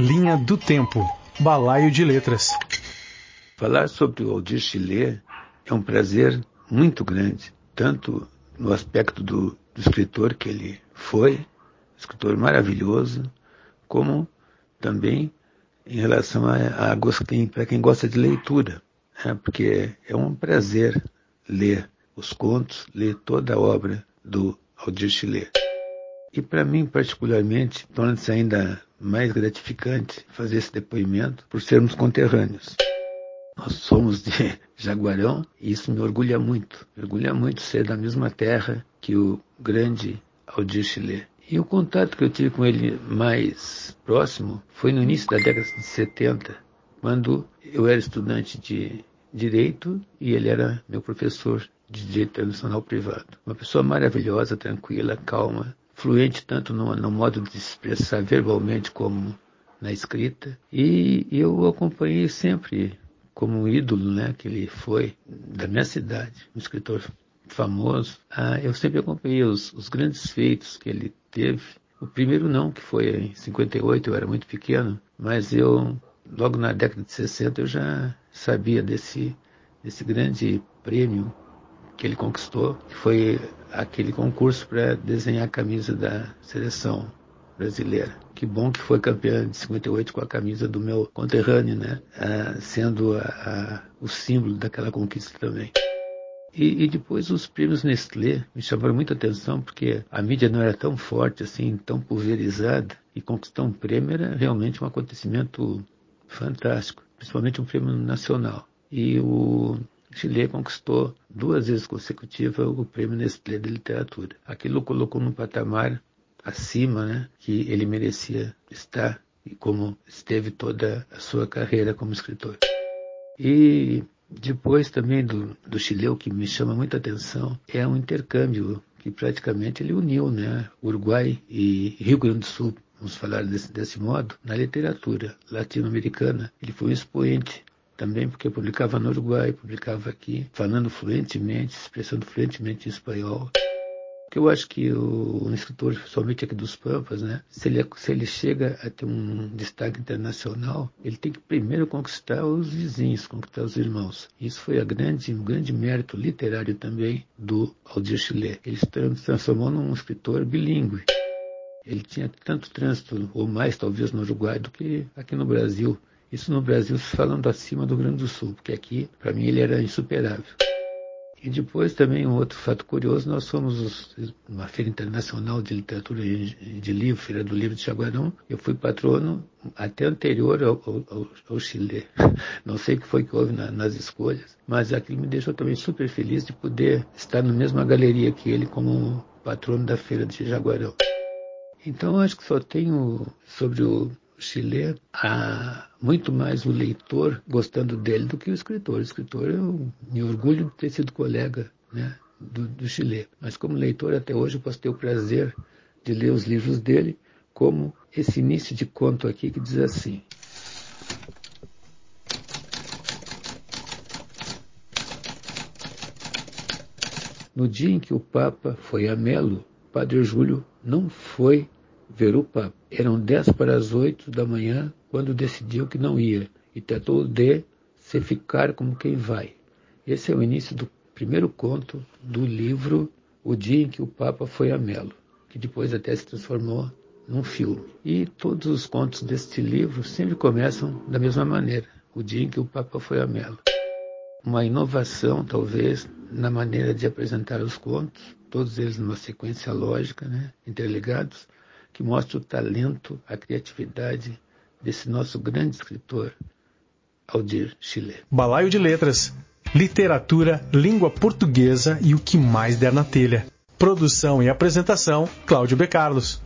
Linha do Tempo. Balaio de Letras. Falar sobre o Aldir Chile é um prazer muito grande, tanto no aspecto do, do escritor que ele foi, escritor maravilhoso, como também em relação a, a para quem gosta de leitura, né? porque é um prazer ler os contos, ler toda a obra do Aldir Chile. E para mim, particularmente, torna-se ainda mais gratificante fazer esse depoimento por sermos conterrâneos. Nós somos de Jaguarão e isso me orgulha muito. Me orgulha muito ser da mesma terra que o grande Aldir Chile. E o contato que eu tive com ele mais próximo foi no início da década de 70, quando eu era estudante de direito e ele era meu professor de direito internacional privado. Uma pessoa maravilhosa, tranquila, calma, fluente tanto no, no modo de expressar verbalmente como na escrita. E eu acompanhei sempre como um ídolo, né, que ele foi da minha cidade, um escritor famoso. Ah, eu sempre acompanhei os, os grandes feitos que ele teve. O primeiro não, que foi em 58, eu era muito pequeno, mas eu logo na década de 60 eu já sabia desse desse grande prêmio que ele conquistou, que foi aquele concurso para desenhar a camisa da seleção brasileira. Que bom que foi campeã de 58 com a camisa do meu conterrâneo, né? Ah, sendo a, a, o símbolo daquela conquista também. E, e, depois os prêmios Nestlé me chamaram muita atenção porque a mídia não era tão forte assim, tão pulverizada e conquistar um prêmio era realmente um acontecimento fantástico, principalmente um prêmio nacional. E o Chile conquistou duas vezes consecutivas o prêmio Nestlé de literatura. Aquilo colocou num patamar acima, né, que ele merecia estar e como esteve toda a sua carreira como escritor. E depois também do, do Chile, o que me chama muita atenção é um intercâmbio que praticamente ele uniu, né, Uruguai e Rio Grande do Sul, vamos falar desse, desse modo, na literatura latino-americana. Ele foi um expoente também porque publicava no Uruguai, publicava aqui, falando fluentemente, expressando fluentemente em espanhol. Porque eu acho que o, um escritor, somente aqui dos Pampas, né, se ele, se ele chega a ter um destaque internacional, ele tem que primeiro conquistar os vizinhos, conquistar os irmãos. Isso foi a grande, um grande mérito literário também do Aldir Chile. Ele se transformou num escritor bilíngue. Ele tinha tanto trânsito, ou mais talvez no Uruguai, do que aqui no Brasil. Isso no Brasil falando acima do Rio Grande do Sul, porque aqui, para mim, ele era insuperável. E depois também um outro fato curioso, nós fomos uma feira internacional de literatura de livro, Feira do Livro de Chaguarão. Eu fui patrono até anterior ao, ao, ao Chile. Não sei o que foi que houve na, nas escolhas, mas aquilo me deixou também super feliz de poder estar na mesma galeria que ele como patrono da Feira de Jaguarão. Então acho que só tenho sobre o Chile, há muito mais o leitor gostando dele do que o escritor. O escritor, eu me orgulho de ter sido colega né, do, do Chile. Mas como leitor, até hoje, eu posso ter o prazer de ler os livros dele, como esse início de conto aqui que diz assim. No dia em que o Papa foi a Melo, Padre Júlio não foi ver o Papa. Eram dez para as oito da manhã quando decidiu que não ia e tratou de se ficar como quem vai. Esse é o início do primeiro conto do livro O Dia em que o Papa foi a Melo, que depois até se transformou num filme. E todos os contos deste livro sempre começam da mesma maneira, o dia em que o Papa foi a Melo. Uma inovação, talvez, na maneira de apresentar os contos, todos eles numa sequência lógica, né, interligados, que mostra o talento, a criatividade desse nosso grande escritor, Aldir Chile. Balaio de Letras, literatura, língua portuguesa e o que mais der na telha. Produção e apresentação, Cláudio B. Carlos.